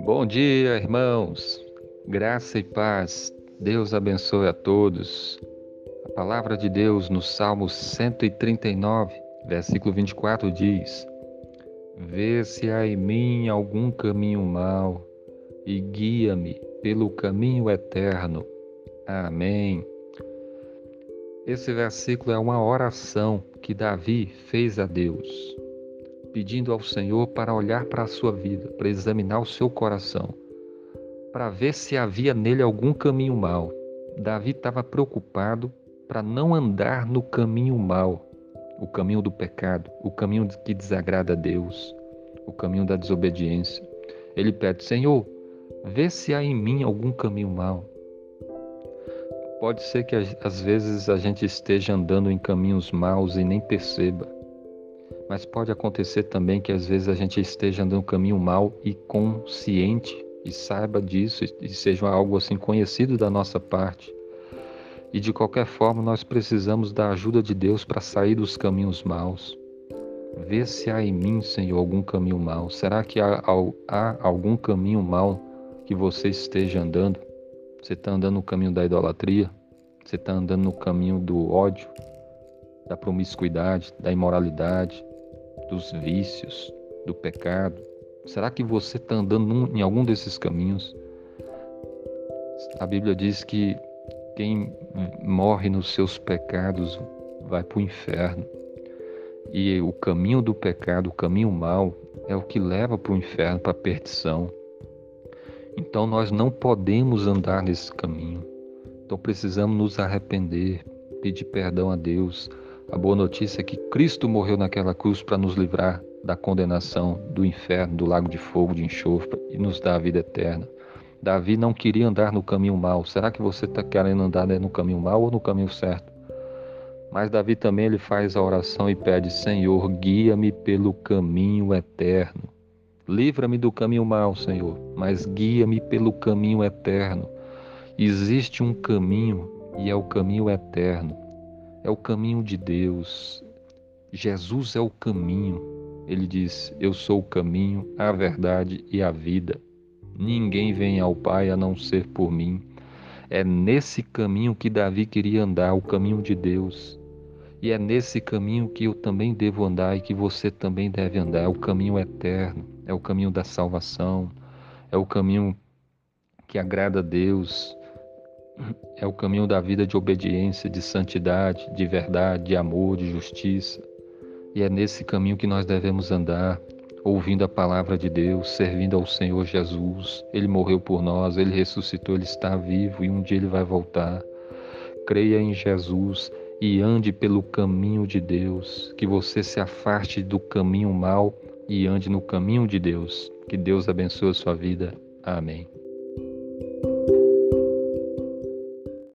Bom dia, irmãos. Graça e paz. Deus abençoe a todos. A palavra de Deus no Salmo 139, versículo 24 diz: Vê se há em mim algum caminho mau e guia-me pelo caminho eterno. Amém. Esse versículo é uma oração que Davi fez a Deus, pedindo ao Senhor para olhar para a sua vida, para examinar o seu coração, para ver se havia nele algum caminho mau. Davi estava preocupado para não andar no caminho mau, o caminho do pecado, o caminho que desagrada a Deus, o caminho da desobediência. Ele pede: Senhor, vê se há em mim algum caminho mau Pode ser que às vezes a gente esteja andando em caminhos maus e nem perceba. Mas pode acontecer também que às vezes a gente esteja andando um caminho mau e consciente e saiba disso e seja algo assim conhecido da nossa parte. E de qualquer forma nós precisamos da ajuda de Deus para sair dos caminhos maus. Vê se há em mim, Senhor, algum caminho mau. Será que há, há algum caminho mau que você esteja andando? Você está andando no caminho da idolatria? Você está andando no caminho do ódio, da promiscuidade, da imoralidade, dos vícios, do pecado? Será que você está andando em algum desses caminhos? A Bíblia diz que quem morre nos seus pecados vai para o inferno. E o caminho do pecado, o caminho mau, é o que leva para o inferno, para a perdição. Então nós não podemos andar nesse caminho. Então precisamos nos arrepender, pedir perdão a Deus. A boa notícia é que Cristo morreu naquela cruz para nos livrar da condenação, do inferno, do lago de fogo, de enxofre e nos dar a vida eterna. Davi não queria andar no caminho mau. Será que você está querendo andar no caminho mau ou no caminho certo? Mas Davi também ele faz a oração e pede: Senhor, guia-me pelo caminho eterno. Livra-me do caminho mau, Senhor, mas guia-me pelo caminho eterno. Existe um caminho e é o caminho eterno. É o caminho de Deus. Jesus é o caminho. Ele diz: Eu sou o caminho, a verdade e a vida. Ninguém vem ao Pai a não ser por mim. É nesse caminho que Davi queria andar, o caminho de Deus. E é nesse caminho que eu também devo andar e que você também deve andar, é o caminho eterno, é o caminho da salvação, é o caminho que agrada a Deus, é o caminho da vida de obediência, de santidade, de verdade, de amor, de justiça. E é nesse caminho que nós devemos andar, ouvindo a palavra de Deus, servindo ao Senhor Jesus. Ele morreu por nós, ele ressuscitou, ele está vivo e um dia ele vai voltar. Creia em Jesus e ande pelo caminho de Deus, que você se afaste do caminho mal e ande no caminho de Deus. Que Deus abençoe a sua vida. Amém.